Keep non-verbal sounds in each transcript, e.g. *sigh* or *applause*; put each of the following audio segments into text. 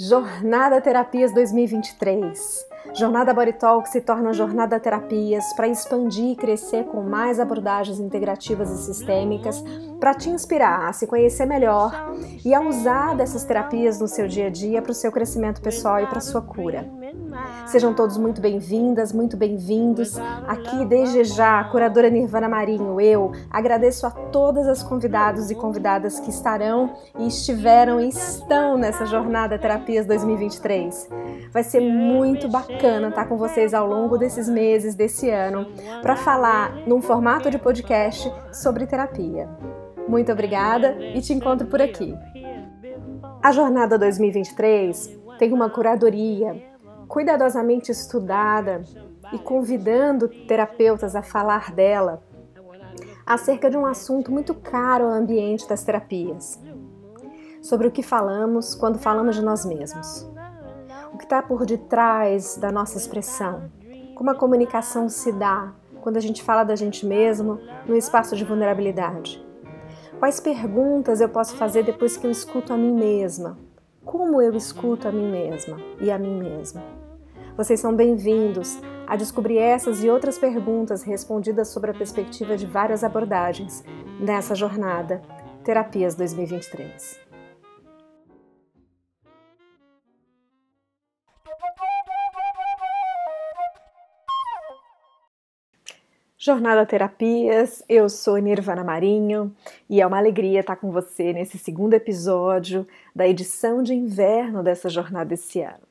Jornada Terapias 2023. Jornada Body Talk se torna Jornada Terapias para expandir e crescer com mais abordagens integrativas e sistêmicas, para te inspirar a se conhecer melhor e a usar dessas terapias no seu dia a dia para o seu crescimento pessoal e para sua cura. Sejam todos muito bem-vindas, muito bem-vindos. Aqui desde já, curadora Nirvana Marinho, eu agradeço a todas as convidados e convidadas que estarão e estiveram e estão nessa jornada Terapias 2023. Vai ser muito bacana estar com vocês ao longo desses meses, desse ano, para falar num formato de podcast sobre terapia. Muito obrigada e te encontro por aqui. A jornada 2023 tem uma curadoria cuidadosamente estudada e convidando terapeutas a falar dela acerca de um assunto muito caro ao ambiente das terapias. Sobre o que falamos quando falamos de nós mesmos. O que está por detrás da nossa expressão. Como a comunicação se dá quando a gente fala da gente mesmo no espaço de vulnerabilidade. Quais perguntas eu posso fazer depois que eu escuto a mim mesma? Como eu escuto a mim mesma e a mim mesma? Vocês são bem-vindos a descobrir essas e outras perguntas respondidas sobre a perspectiva de várias abordagens nessa jornada Terapias 2023. Jornada Terapias, eu sou Nirvana Marinho e é uma alegria estar com você nesse segundo episódio da edição de inverno dessa jornada esse ano.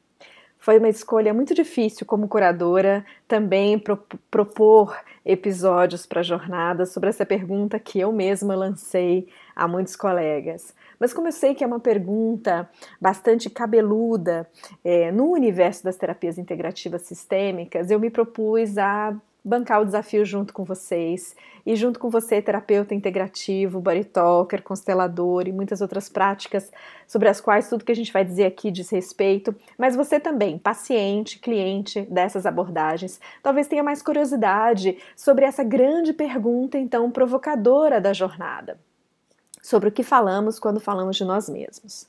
Foi uma escolha muito difícil como curadora também pro propor episódios para a jornada sobre essa pergunta que eu mesma lancei a muitos colegas. Mas como eu sei que é uma pergunta bastante cabeluda é, no universo das terapias integrativas sistêmicas, eu me propus a bancar o desafio junto com vocês e junto com você, terapeuta integrativo, body talker, constelador e muitas outras práticas sobre as quais tudo que a gente vai dizer aqui diz respeito, mas você também, paciente, cliente dessas abordagens, talvez tenha mais curiosidade sobre essa grande pergunta então provocadora da jornada, sobre o que falamos quando falamos de nós mesmos.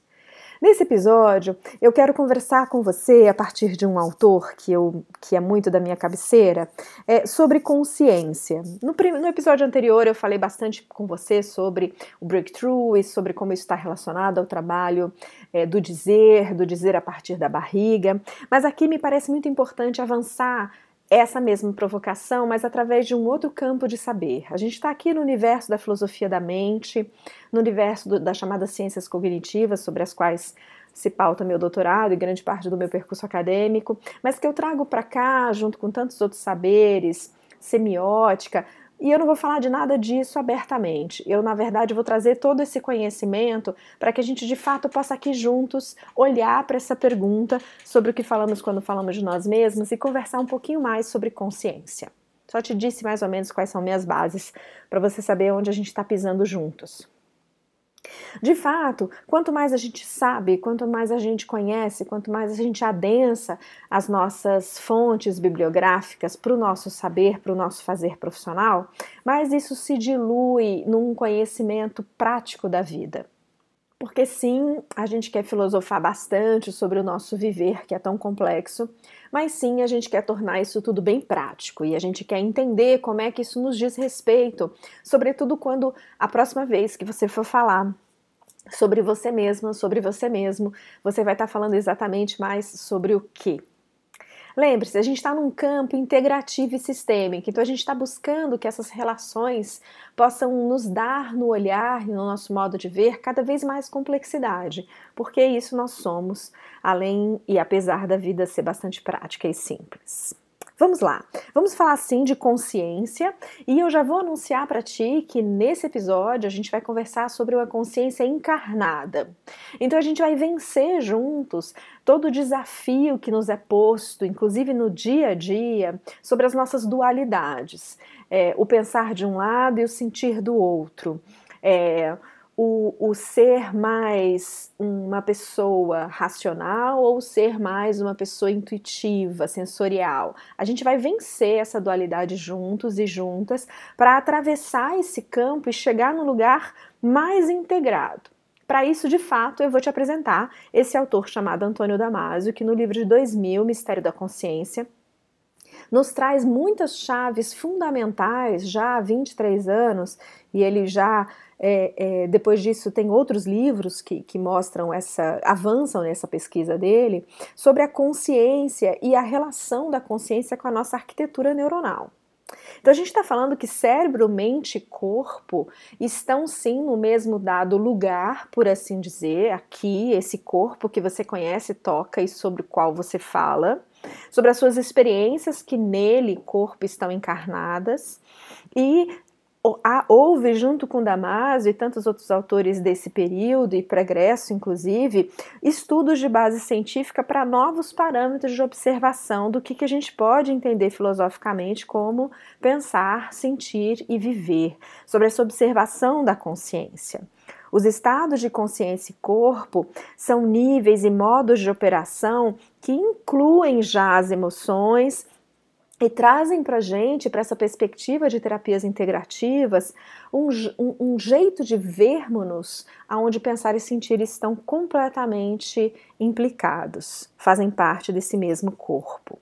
Nesse episódio, eu quero conversar com você a partir de um autor que, eu, que é muito da minha cabeceira, é, sobre consciência. No, no episódio anterior, eu falei bastante com você sobre o breakthrough e sobre como isso está relacionado ao trabalho é, do dizer, do dizer a partir da barriga, mas aqui me parece muito importante avançar essa mesma provocação, mas através de um outro campo de saber. A gente está aqui no universo da filosofia da mente, no universo do, das chamadas ciências cognitivas, sobre as quais se pauta meu doutorado e grande parte do meu percurso acadêmico, mas que eu trago para cá, junto com tantos outros saberes, semiótica, e eu não vou falar de nada disso abertamente. Eu, na verdade, vou trazer todo esse conhecimento para que a gente, de fato, possa aqui juntos olhar para essa pergunta sobre o que falamos quando falamos de nós mesmos e conversar um pouquinho mais sobre consciência. Só te disse mais ou menos quais são minhas bases para você saber onde a gente está pisando juntos. De fato, quanto mais a gente sabe, quanto mais a gente conhece, quanto mais a gente adensa as nossas fontes bibliográficas para o nosso saber, para o nosso fazer profissional, mais isso se dilui num conhecimento prático da vida. Porque sim, a gente quer filosofar bastante sobre o nosso viver, que é tão complexo, mas sim, a gente quer tornar isso tudo bem prático e a gente quer entender como é que isso nos diz respeito, sobretudo quando a próxima vez que você for falar sobre você mesma, sobre você mesmo, você vai estar falando exatamente mais sobre o que. Lembre-se, a gente está num campo integrativo e sistêmico, então a gente está buscando que essas relações possam nos dar no olhar e no nosso modo de ver cada vez mais complexidade, porque isso nós somos, além e apesar da vida ser bastante prática e simples. Vamos lá, vamos falar sim de consciência e eu já vou anunciar para ti que nesse episódio a gente vai conversar sobre uma consciência encarnada. Então a gente vai vencer juntos todo o desafio que nos é posto, inclusive no dia a dia, sobre as nossas dualidades, é, o pensar de um lado e o sentir do outro. É, o, o ser mais uma pessoa racional ou ser mais uma pessoa intuitiva, sensorial. A gente vai vencer essa dualidade juntos e juntas para atravessar esse campo e chegar no lugar mais integrado. Para isso, de fato, eu vou te apresentar esse autor chamado Antônio Damasio, que no livro de 2000, Mistério da Consciência, nos traz muitas chaves fundamentais já há 23 anos, e ele já, é, é, depois disso, tem outros livros que, que mostram essa, avançam nessa pesquisa dele, sobre a consciência e a relação da consciência com a nossa arquitetura neuronal. Então a gente está falando que cérebro, mente e corpo estão sim no mesmo dado lugar, por assim dizer, aqui, esse corpo que você conhece, toca e sobre o qual você fala, sobre as suas experiências que nele, corpo, estão encarnadas, e houve, junto com Damasio e tantos outros autores desse período e progresso, inclusive, estudos de base científica para novos parâmetros de observação do que, que a gente pode entender filosoficamente como pensar, sentir e viver, sobre essa observação da consciência. Os estados de consciência e corpo são níveis e modos de operação que incluem já as emoções, e trazem para a gente, para essa perspectiva de terapias integrativas, um, um, um jeito de vermos-nos onde pensar e sentir estão completamente implicados, fazem parte desse mesmo corpo.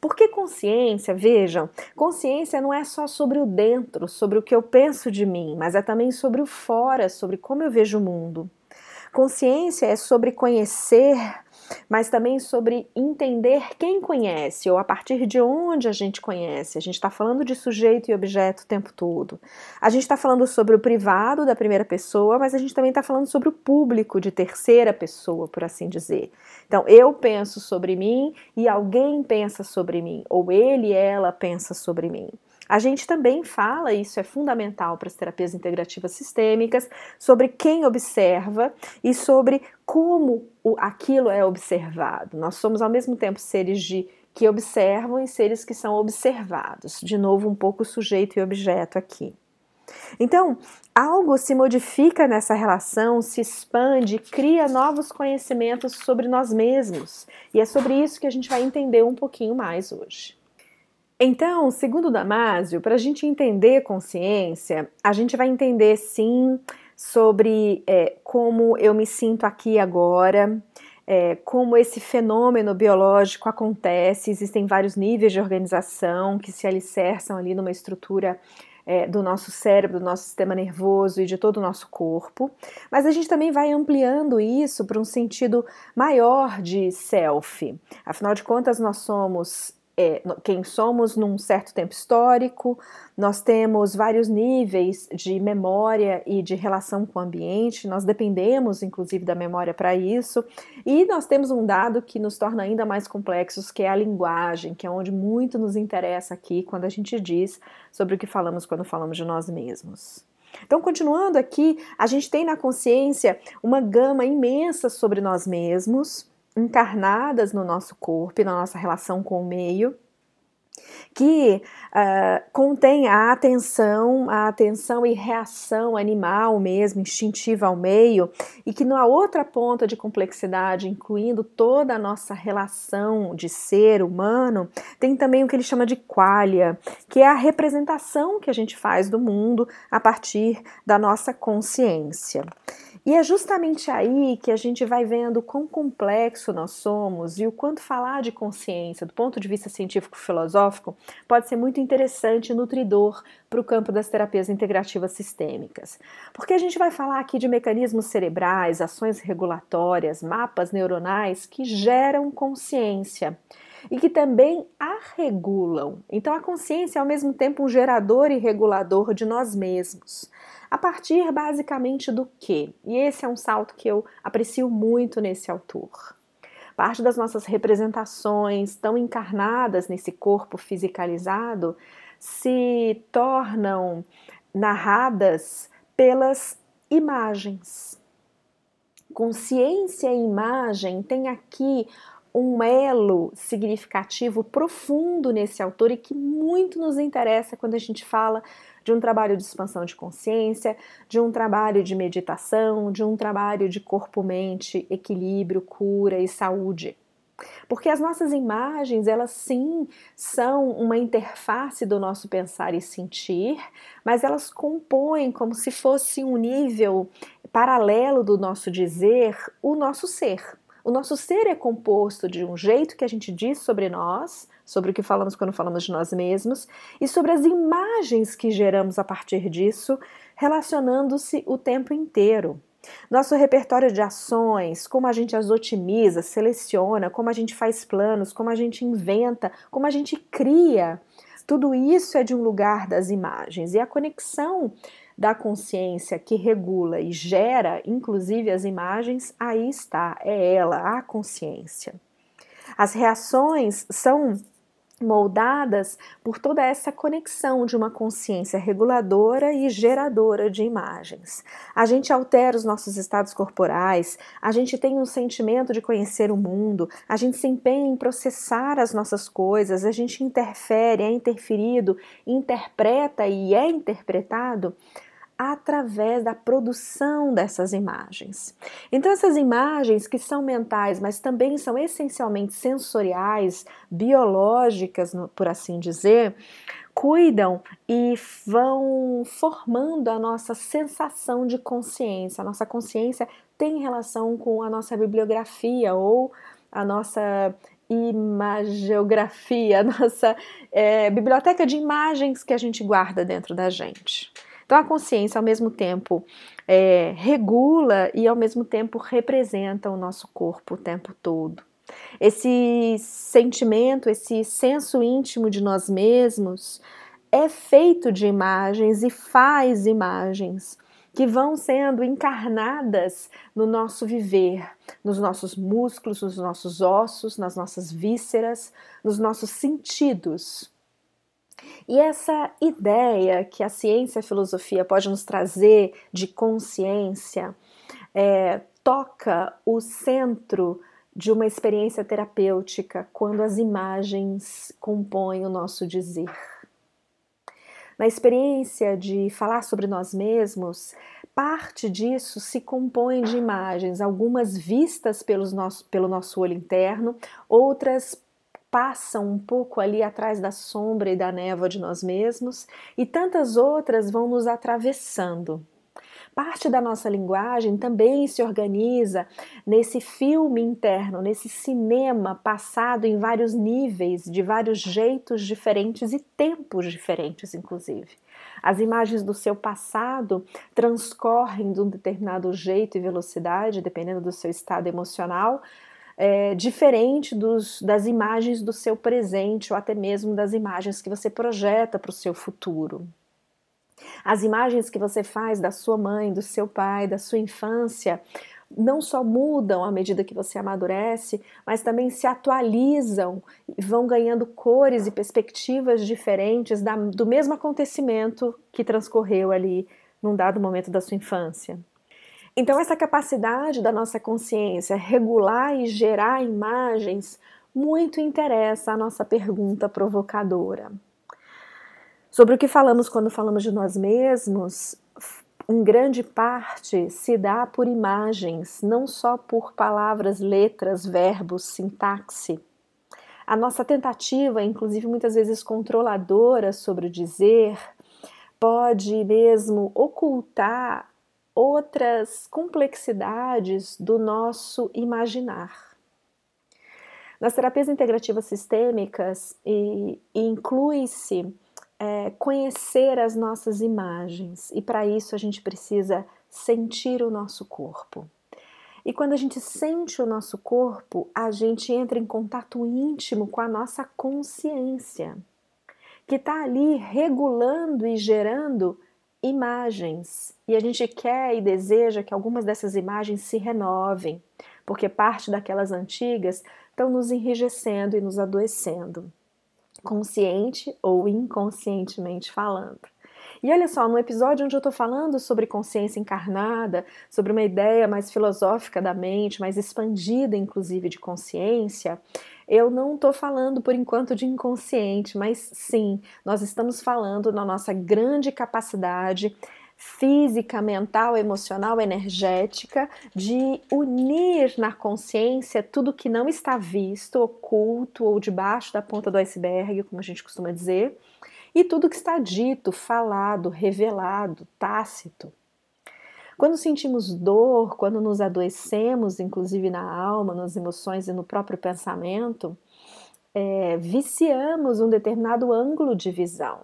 Porque consciência, vejam, consciência não é só sobre o dentro, sobre o que eu penso de mim, mas é também sobre o fora, sobre como eu vejo o mundo. Consciência é sobre conhecer mas também sobre entender quem conhece ou a partir de onde a gente conhece. A gente está falando de sujeito e objeto o tempo todo. A gente está falando sobre o privado da primeira pessoa, mas a gente também está falando sobre o público de terceira pessoa, por assim dizer. Então, eu penso sobre mim e alguém pensa sobre mim, ou ele ela pensa sobre mim. A gente também fala, isso é fundamental para as terapias integrativas sistêmicas, sobre quem observa e sobre como aquilo é observado. Nós somos ao mesmo tempo seres de que observam e seres que são observados. De novo, um pouco sujeito e objeto aqui. Então, algo se modifica nessa relação, se expande, cria novos conhecimentos sobre nós mesmos. E é sobre isso que a gente vai entender um pouquinho mais hoje. Então, segundo Damásio, para a gente entender consciência, a gente vai entender sim sobre é, como eu me sinto aqui agora, é, como esse fenômeno biológico acontece. Existem vários níveis de organização que se alicerçam ali numa estrutura é, do nosso cérebro, do nosso sistema nervoso e de todo o nosso corpo, mas a gente também vai ampliando isso para um sentido maior de self. Afinal de contas, nós somos é, quem somos num certo tempo histórico, nós temos vários níveis de memória e de relação com o ambiente, nós dependemos inclusive da memória para isso, e nós temos um dado que nos torna ainda mais complexos, que é a linguagem, que é onde muito nos interessa aqui quando a gente diz sobre o que falamos quando falamos de nós mesmos. Então, continuando aqui, a gente tem na consciência uma gama imensa sobre nós mesmos encarnadas no nosso corpo e na nossa relação com o meio, que uh, contém a atenção, a atenção e reação animal mesmo, instintiva ao meio, e que na outra ponta de complexidade, incluindo toda a nossa relação de ser humano, tem também o que ele chama de qualia, que é a representação que a gente faz do mundo a partir da nossa consciência. E é justamente aí que a gente vai vendo quão complexo nós somos e o quanto falar de consciência, do ponto de vista científico-filosófico, pode ser muito interessante e nutridor para o campo das terapias integrativas sistêmicas. Porque a gente vai falar aqui de mecanismos cerebrais, ações regulatórias, mapas neuronais que geram consciência e que também a regulam. Então a consciência é ao mesmo tempo um gerador e regulador de nós mesmos. A partir basicamente do que? E esse é um salto que eu aprecio muito nesse autor. Parte das nossas representações tão encarnadas nesse corpo fisicalizado se tornam narradas pelas imagens. Consciência e imagem tem aqui um elo significativo profundo nesse autor e que muito nos interessa quando a gente fala de um trabalho de expansão de consciência, de um trabalho de meditação, de um trabalho de corpo-mente, equilíbrio, cura e saúde. Porque as nossas imagens, elas sim são uma interface do nosso pensar e sentir, mas elas compõem como se fosse um nível paralelo do nosso dizer o nosso ser. O nosso ser é composto de um jeito que a gente diz sobre nós, sobre o que falamos quando falamos de nós mesmos, e sobre as imagens que geramos a partir disso, relacionando-se o tempo inteiro. Nosso repertório de ações, como a gente as otimiza, seleciona, como a gente faz planos, como a gente inventa, como a gente cria, tudo isso é de um lugar das imagens. E a conexão da consciência que regula e gera, inclusive, as imagens, aí está, é ela, a consciência. As reações são moldadas por toda essa conexão de uma consciência reguladora e geradora de imagens. A gente altera os nossos estados corporais, a gente tem um sentimento de conhecer o mundo, a gente se empenha em processar as nossas coisas, a gente interfere, é interferido, interpreta e é interpretado através da produção dessas imagens. Então, essas imagens que são mentais, mas também são essencialmente sensoriais, biológicas, por assim dizer, cuidam e vão formando a nossa sensação de consciência. A nossa consciência tem relação com a nossa bibliografia ou a nossa imageografia, *laughs* a nossa é, biblioteca de imagens que a gente guarda dentro da gente. Então a consciência, ao mesmo tempo, é, regula e ao mesmo tempo representa o nosso corpo o tempo todo. Esse sentimento, esse senso íntimo de nós mesmos é feito de imagens e faz imagens que vão sendo encarnadas no nosso viver, nos nossos músculos, nos nossos ossos, nas nossas vísceras, nos nossos sentidos. E essa ideia que a ciência e a filosofia pode nos trazer de consciência é, toca o centro de uma experiência terapêutica quando as imagens compõem o nosso dizer. Na experiência de falar sobre nós mesmos, parte disso se compõe de imagens, algumas vistas pelos nosso, pelo nosso olho interno, outras passam um pouco ali atrás da sombra e da névoa de nós mesmos, e tantas outras vão nos atravessando. Parte da nossa linguagem também se organiza nesse filme interno, nesse cinema passado em vários níveis, de vários jeitos diferentes e tempos diferentes, inclusive. As imagens do seu passado transcorrem de um determinado jeito e velocidade, dependendo do seu estado emocional, é, diferente dos, das imagens do seu presente ou até mesmo das imagens que você projeta para o seu futuro. As imagens que você faz da sua mãe, do seu pai, da sua infância, não só mudam à medida que você amadurece, mas também se atualizam vão ganhando cores e perspectivas diferentes da, do mesmo acontecimento que transcorreu ali num dado momento da sua infância. Então, essa capacidade da nossa consciência regular e gerar imagens muito interessa a nossa pergunta provocadora. Sobre o que falamos quando falamos de nós mesmos, em grande parte se dá por imagens, não só por palavras, letras, verbos, sintaxe. A nossa tentativa, inclusive muitas vezes controladora sobre o dizer, pode mesmo ocultar outras complexidades do nosso imaginar. Nas terapias integrativas sistêmicas inclui-se é, conhecer as nossas imagens e para isso a gente precisa sentir o nosso corpo. E quando a gente sente o nosso corpo, a gente entra em contato íntimo com a nossa consciência, que está ali regulando e gerando imagens e a gente quer e deseja que algumas dessas imagens se renovem, porque parte daquelas antigas estão nos enrijecendo e nos adoecendo, consciente ou inconscientemente falando. E olha só, no episódio onde eu estou falando sobre consciência encarnada, sobre uma ideia mais filosófica da mente, mais expandida, inclusive, de consciência, eu não estou falando por enquanto de inconsciente, mas sim, nós estamos falando na nossa grande capacidade física, mental, emocional, energética, de unir na consciência tudo que não está visto, oculto ou debaixo da ponta do iceberg, como a gente costuma dizer, e tudo que está dito, falado, revelado, tácito. Quando sentimos dor, quando nos adoecemos, inclusive na alma, nas emoções e no próprio pensamento, é, viciamos um determinado ângulo de visão.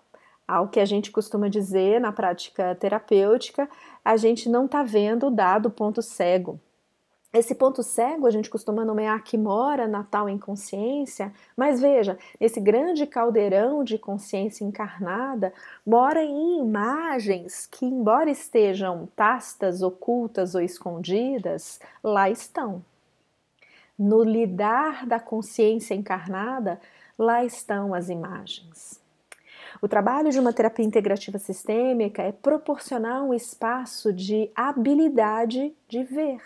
Ao que a gente costuma dizer na prática terapêutica, a gente não está vendo o dado ponto cego. Esse ponto cego a gente costuma nomear que mora na tal inconsciência, mas veja, esse grande caldeirão de consciência encarnada mora em imagens que, embora estejam tastas, ocultas ou escondidas, lá estão. No lidar da consciência encarnada, lá estão as imagens. O trabalho de uma terapia integrativa sistêmica é proporcionar um espaço de habilidade de ver,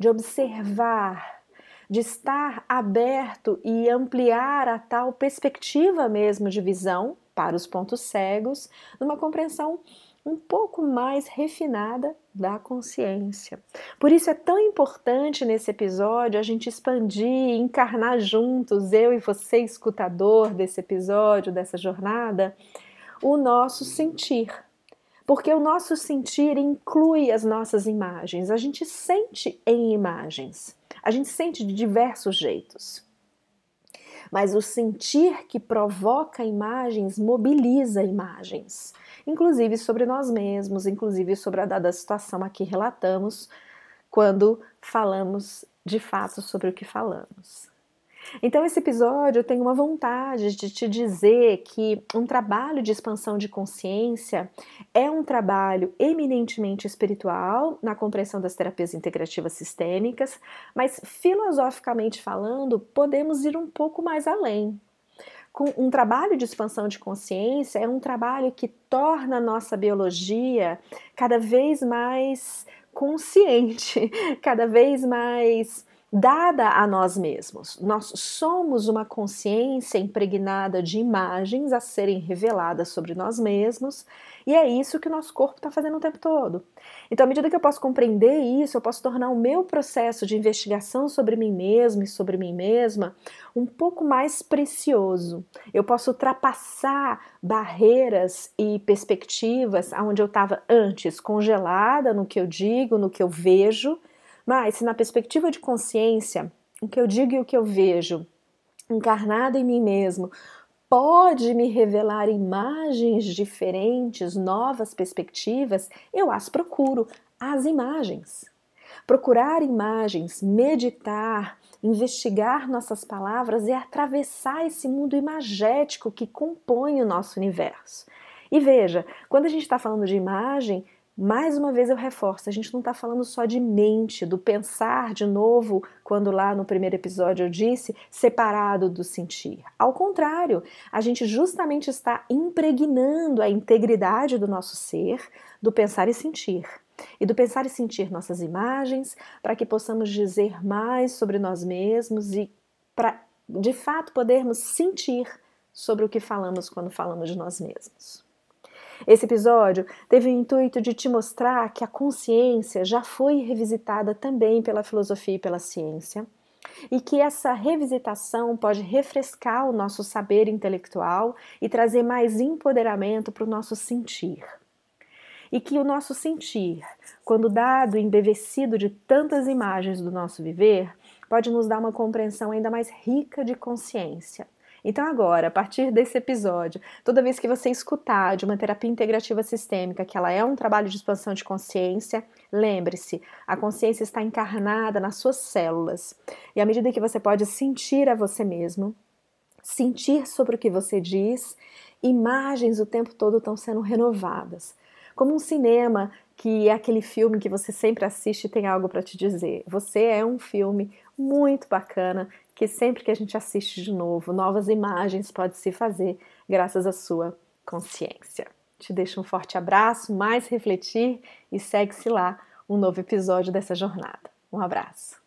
de observar, de estar aberto e ampliar a tal perspectiva mesmo de visão para os pontos cegos, numa compreensão um pouco mais refinada da consciência. Por isso é tão importante nesse episódio a gente expandir, encarnar juntos, eu e você, escutador desse episódio, dessa jornada, o nosso sentir. Porque o nosso sentir inclui as nossas imagens. A gente sente em imagens. A gente sente de diversos jeitos. Mas o sentir que provoca imagens mobiliza imagens inclusive sobre nós mesmos, inclusive sobre a dada situação a que relatamos quando falamos de fato sobre o que falamos. Então, esse episódio eu tenho uma vontade de te dizer que um trabalho de expansão de consciência é um trabalho eminentemente espiritual na compreensão das terapias integrativas sistêmicas, mas filosoficamente falando, podemos ir um pouco mais além. Um trabalho de expansão de consciência é um trabalho que torna a nossa biologia cada vez mais consciente, *laughs* cada vez mais dada a nós mesmos. Nós somos uma consciência impregnada de imagens a serem reveladas sobre nós mesmos, e é isso que o nosso corpo está fazendo o tempo todo. Então, à medida que eu posso compreender isso, eu posso tornar o meu processo de investigação sobre mim mesmo e sobre mim mesma um pouco mais precioso. Eu posso ultrapassar barreiras e perspectivas onde eu estava antes congelada no que eu digo, no que eu vejo mas se na perspectiva de consciência, o que eu digo e o que eu vejo, encarnado em mim mesmo, pode me revelar imagens diferentes, novas perspectivas, eu as procuro, as imagens. Procurar imagens, meditar, investigar nossas palavras e atravessar esse mundo imagético que compõe o nosso universo. E veja, quando a gente está falando de imagem, mais uma vez eu reforço, a gente não está falando só de mente, do pensar de novo, quando lá no primeiro episódio eu disse, separado do sentir. Ao contrário, a gente justamente está impregnando a integridade do nosso ser, do pensar e sentir. E do pensar e sentir nossas imagens, para que possamos dizer mais sobre nós mesmos e para de fato podermos sentir sobre o que falamos quando falamos de nós mesmos. Esse episódio teve o intuito de te mostrar que a consciência já foi revisitada também pela filosofia e pela ciência e que essa revisitação pode refrescar o nosso saber intelectual e trazer mais empoderamento para o nosso sentir. E que o nosso sentir, quando dado e embevecido de tantas imagens do nosso viver, pode nos dar uma compreensão ainda mais rica de consciência então, agora, a partir desse episódio, toda vez que você escutar de uma terapia integrativa sistêmica que ela é um trabalho de expansão de consciência, lembre-se, a consciência está encarnada nas suas células. E à medida que você pode sentir a você mesmo, sentir sobre o que você diz, imagens o tempo todo estão sendo renovadas. Como um cinema que é aquele filme que você sempre assiste e tem algo para te dizer. Você é um filme muito bacana que sempre que a gente assiste de novo, novas imagens pode se fazer graças à sua consciência. Te deixo um forte abraço, mais refletir e segue-se lá um novo episódio dessa jornada. Um abraço.